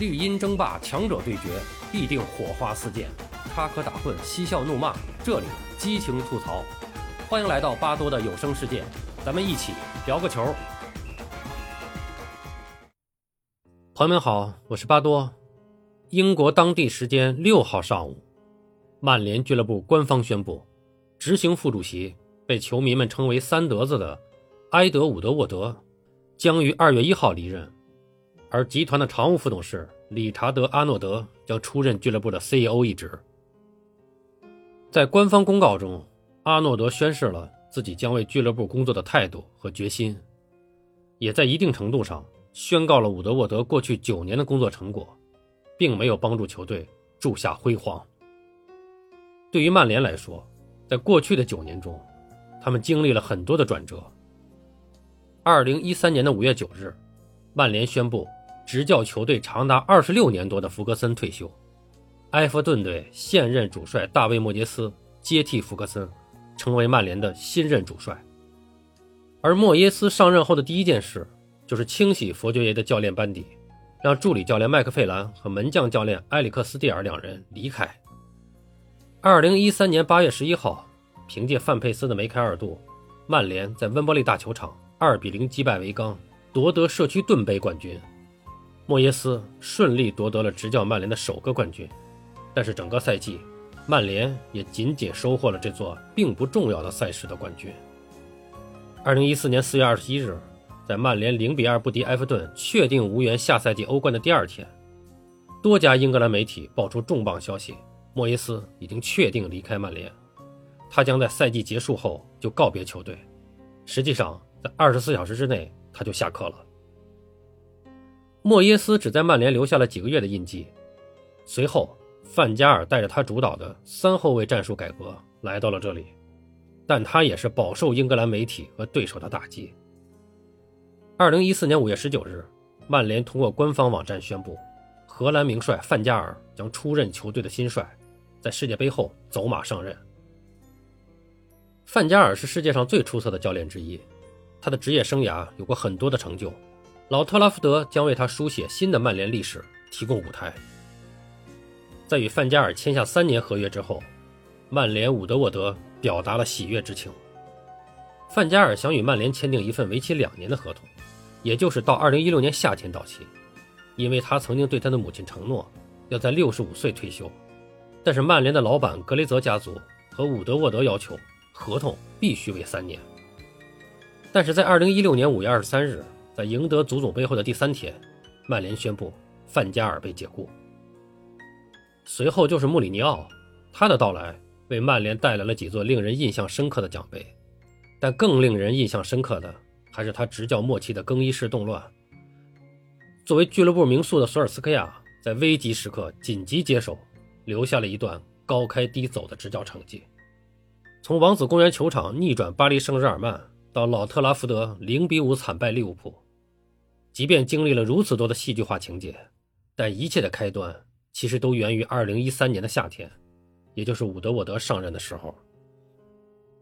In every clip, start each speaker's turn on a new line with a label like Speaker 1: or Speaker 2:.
Speaker 1: 绿茵争霸，强者对决，必定火花四溅；插科打诨，嬉笑怒骂，这里激情吐槽。欢迎来到巴多的有声世界，咱们一起聊个球。朋友们好，我是巴多。英国当地时间六号上午，曼联俱乐部官方宣布，执行副主席被球迷们称为“三德子”的埃德伍德·沃德将于二月一号离任。而集团的常务副董事理查德·阿诺德将出任俱乐部的 CEO 一职。在官方公告中，阿诺德宣示了自己将为俱乐部工作的态度和决心，也在一定程度上宣告了伍德沃德过去九年的工作成果，并没有帮助球队铸下辉煌。对于曼联来说，在过去的九年中，他们经历了很多的转折。二零一三年的五月九日，曼联宣布。执教球队长达二十六年多的福格森退休，埃弗顿队现任主帅大卫·莫耶斯接替福格森，成为曼联的新任主帅。而莫耶斯上任后的第一件事就是清洗佛爵爷的教练班底，让助理教练麦克费兰和门将教练埃里克斯蒂尔两人离开。二零一三年八月十一号，凭借范佩斯的梅开二度，曼联在温布利大球场二比零击败维冈，夺得社区盾杯冠军。莫耶斯顺利夺得了执教曼联的首个冠军，但是整个赛季，曼联也仅仅收获了这座并不重要的赛事的冠军。二零一四年四月二十一日，在曼联零比二不敌埃弗顿，确定无缘下赛季欧冠的第二天，多家英格兰媒体爆出重磅消息：莫耶斯已经确定离开曼联，他将在赛季结束后就告别球队。实际上，在二十四小时之内，他就下课了。莫耶斯只在曼联留下了几个月的印记，随后范加尔带着他主导的三后卫战术改革来到了这里，但他也是饱受英格兰媒体和对手的打击。二零一四年五月十九日，曼联通过官方网站宣布，荷兰名帅范加尔将出任球队的新帅，在世界杯后走马上任。范加尔是世界上最出色的教练之一，他的职业生涯有过很多的成就。老特拉福德将为他书写新的曼联历史提供舞台。在与范加尔签下三年合约之后，曼联伍德沃德表达了喜悦之情。范加尔想与曼联签订一份为期两年的合同，也就是到2016年夏天到期，因为他曾经对他的母亲承诺要在65岁退休。但是曼联的老板格雷泽家族和伍德沃德要求合同必须为三年。但是在2016年5月23日。在赢得足总杯后的第三天，曼联宣布范加尔被解雇。随后就是穆里尼奥，他的到来为曼联带来了几座令人印象深刻的奖杯，但更令人印象深刻的还是他执教末期的更衣室动乱。作为俱乐部名宿的索尔斯克亚，在危急时刻紧急接手，留下了一段高开低走的执教成绩，从王子公园球场逆转巴黎圣日耳曼，到老特拉福德零比五惨败利物浦。即便经历了如此多的戏剧化情节，但一切的开端其实都源于2013年的夏天，也就是伍德沃德上任的时候。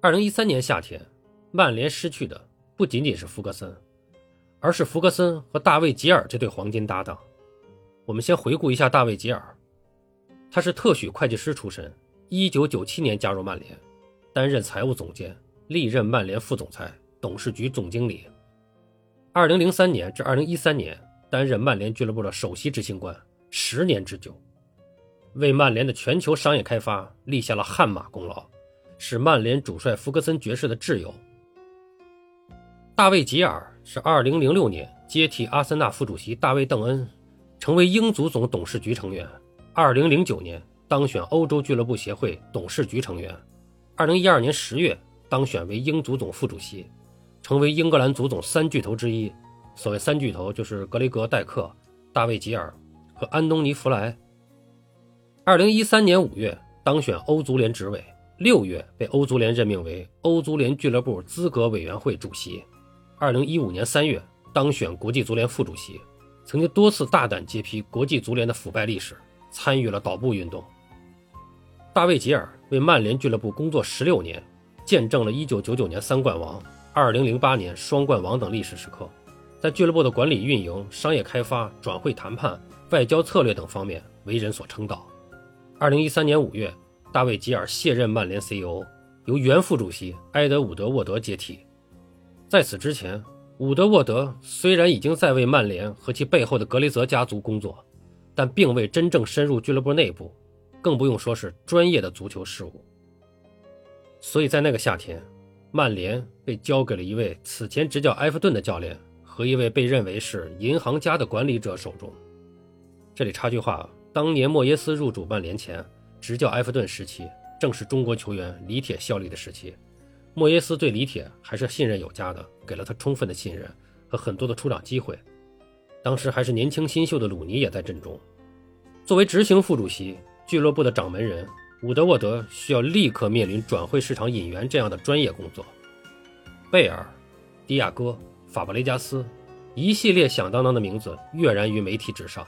Speaker 1: 2013年夏天，曼联失去的不仅仅是福格森，而是福格森和大卫·吉尔这对黄金搭档。我们先回顾一下大卫·吉尔，他是特许会计师出身，1997年加入曼联，担任财务总监，历任曼联副总裁、董事局总经理。二零零三年至二零一三年，担任曼联俱乐部的首席执行官，十年之久，为曼联的全球商业开发立下了汗马功劳，是曼联主帅福格森爵士的挚友。大卫·吉尔是二零零六年接替阿森纳副主席大卫·邓恩，成为英足总董事局成员。二零零九年当选欧洲俱乐部协会董事局成员，二零一二年十月当选为英足总副主席。成为英格兰足总三巨头之一，所谓三巨头就是格雷格·戴克、大卫·吉尔和安东尼·弗莱。二零一三年五月当选欧足联执委，六月被欧足联任命为欧足联俱乐部资格委员会主席。二零一五年三月当选国际足联副主席，曾经多次大胆揭批国际足联的腐败历史，参与了倒布运动。大卫·吉尔为曼联俱乐部工作十六年，见证了一九九九年三冠王。二零零八年双冠王等历史时刻，在俱乐部的管理、运营、商业开发、转会谈判、外交策略等方面为人所称道。二零一三年五月，大卫·吉尔卸任曼联 CEO，由原副主席埃德伍德·沃德接替。在此之前，伍德沃德虽然已经在为曼联和其背后的格雷泽家族工作，但并未真正深入俱乐部内部，更不用说是专业的足球事务。所以在那个夏天，曼联被交给了一位此前执教埃弗顿的教练和一位被认为是银行家的管理者手中。这里插句话。当年莫耶斯入主曼联前，执教埃弗顿时期，正是中国球员李铁效力的时期。莫耶斯对李铁还是信任有加的，给了他充分的信任和很多的出场机会。当时还是年轻新秀的鲁尼也在阵中。作为执行副主席、俱乐部的掌门人，伍德沃德需要立刻面临转会市场引援这样的专业工作。贝尔、迪亚哥、法布雷加斯，一系列响当当的名字跃然于媒体之上。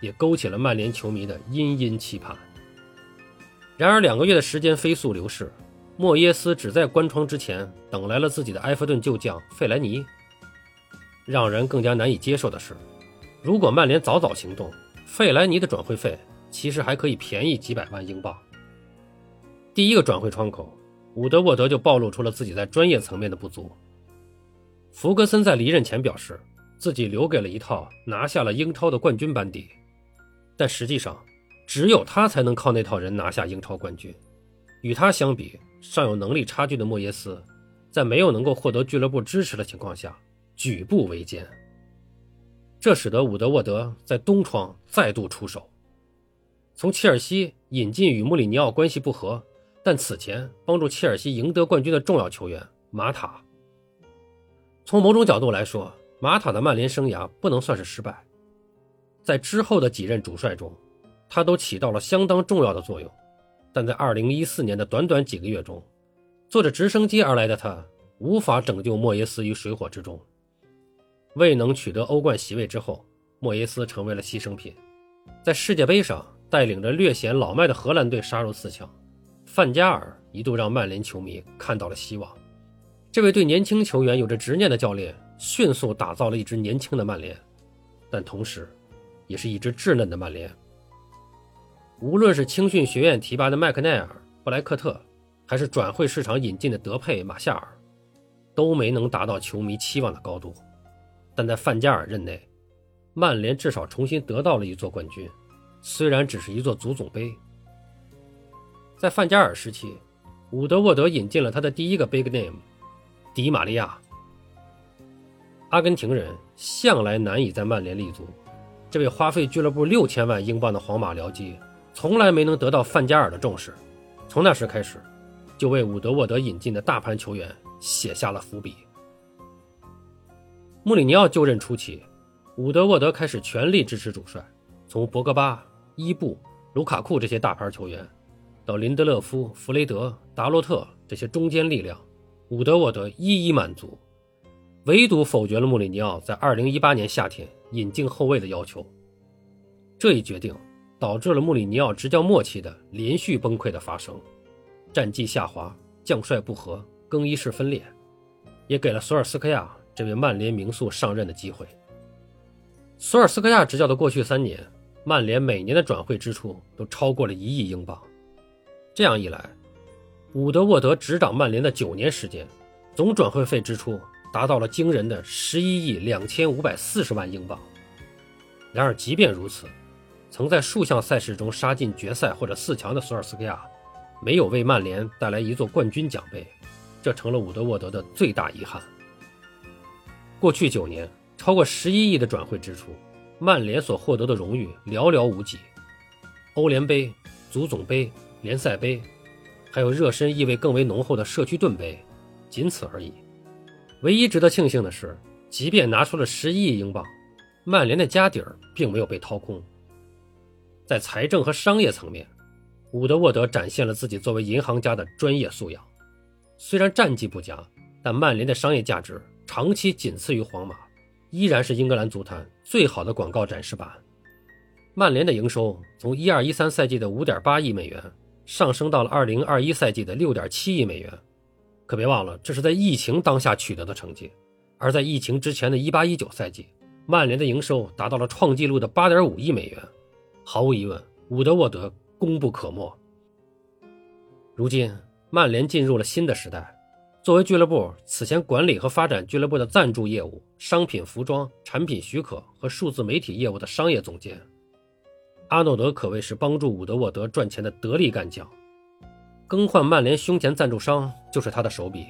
Speaker 1: 也勾起了曼联球迷的殷殷期盼。然而，两个月的时间飞速流逝，莫耶斯只在关窗之前等来了自己的埃弗顿旧将费莱尼。让人更加难以接受的是，如果曼联早早行动，费莱尼的转会费其实还可以便宜几百万英镑。第一个转会窗口，伍德沃德就暴露出了自己在专业层面的不足。弗格森在离任前表示，自己留给了一套拿下了英超的冠军班底。但实际上，只有他才能靠那套人拿下英超冠军。与他相比，尚有能力差距的莫耶斯，在没有能够获得俱乐部支持的情况下，举步维艰。这使得伍德沃德在冬窗再度出手，从切尔西引进与穆里尼奥关系不和，但此前帮助切尔西赢得冠军的重要球员马塔。从某种角度来说，马塔的曼联生涯不能算是失败。在之后的几任主帅中，他都起到了相当重要的作用，但在2014年的短短几个月中，坐着直升机而来的他无法拯救莫耶斯于水火之中。未能取得欧冠席位之后，莫耶斯成为了牺牲品。在世界杯上，带领着略显老迈的荷兰队杀入四强，范加尔一度让曼联球迷看到了希望。这位对年轻球员有着执念的教练，迅速打造了一支年轻的曼联，但同时。也是一支稚嫩的曼联。无论是青训学院提拔的麦克奈尔、布莱克特，还是转会市场引进的德佩、马夏尔，都没能达到球迷期望的高度。但在范加尔任内，曼联至少重新得到了一座冠军，虽然只是一座足总杯。在范加尔时期，伍德沃德引进了他的第一个 big name—— 迪玛利亚。阿根廷人向来难以在曼联立足。这位花费俱乐部六千万英镑的皇马僚机，从来没能得到范加尔的重视。从那时开始，就为伍德沃德引进的大牌球员写下了伏笔。穆里尼奥就任初期，伍德沃德开始全力支持主帅，从博格巴、伊布、卢卡库这些大牌球员，到林德勒夫、弗雷德、达洛特这些中坚力量，伍德沃德一一满足，唯独否决了穆里尼奥在2018年夏天。引进后卫的要求，这一决定导致了穆里尼奥执教末期的连续崩溃的发生，战绩下滑，将帅不和，更衣室分裂，也给了索尔斯克亚这位曼联名宿上任的机会。索尔斯克亚执教的过去三年，曼联每年的转会支出都超过了一亿英镑，这样一来，伍德沃德执掌曼联的九年时间，总转会费支出。达到了惊人的十一亿两千五百四十万英镑。然而，即便如此，曾在数项赛事中杀进决赛或者四强的索尔斯克亚，没有为曼联带来一座冠军奖杯，这成了伍德沃德的最大遗憾。过去九年，超过十一亿的转会支出，曼联所获得的荣誉寥寥无几：欧联杯、足总杯、联赛杯，还有热身意味更为浓厚的社区盾杯，仅此而已。唯一值得庆幸的是，即便拿出了十一亿英镑，曼联的家底儿并没有被掏空。在财政和商业层面，伍德沃德展现了自己作为银行家的专业素养。虽然战绩不佳，但曼联的商业价值长期仅次于皇马，依然是英格兰足坛最好的广告展示板。曼联的营收从一二一三赛季的五点八亿美元上升到了二零二一赛季的六点七亿美元。可别忘了，这是在疫情当下取得的成绩，而在疫情之前的一八一九赛季，曼联的营收达到了创纪录的八点五亿美元。毫无疑问，伍德沃德功不可没。如今，曼联进入了新的时代。作为俱乐部此前管理和发展俱乐部的赞助业务、商品、服装、产品许可和数字媒体业务的商业总监，阿诺德可谓是帮助伍德沃德赚钱的得力干将。更换曼联胸前赞助商就是他的手笔。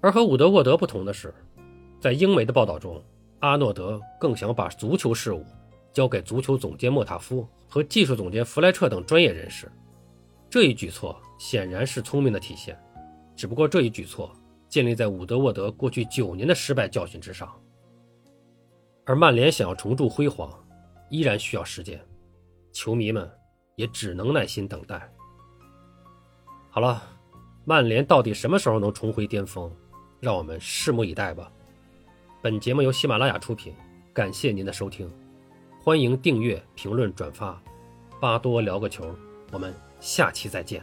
Speaker 1: 而和伍德沃德不同的是，在英媒的报道中，阿诺德更想把足球事务交给足球总监莫塔夫和技术总监弗莱彻等专业人士。这一举措显然是聪明的体现。只不过这一举措建立在伍德沃德过去九年的失败教训之上，而曼联想要重铸辉煌，依然需要时间，球迷们也只能耐心等待。好了，曼联到底什么时候能重回巅峰，让我们拭目以待吧。本节目由喜马拉雅出品，感谢您的收听，欢迎订阅、评论、转发。巴多聊个球，我们下期再见。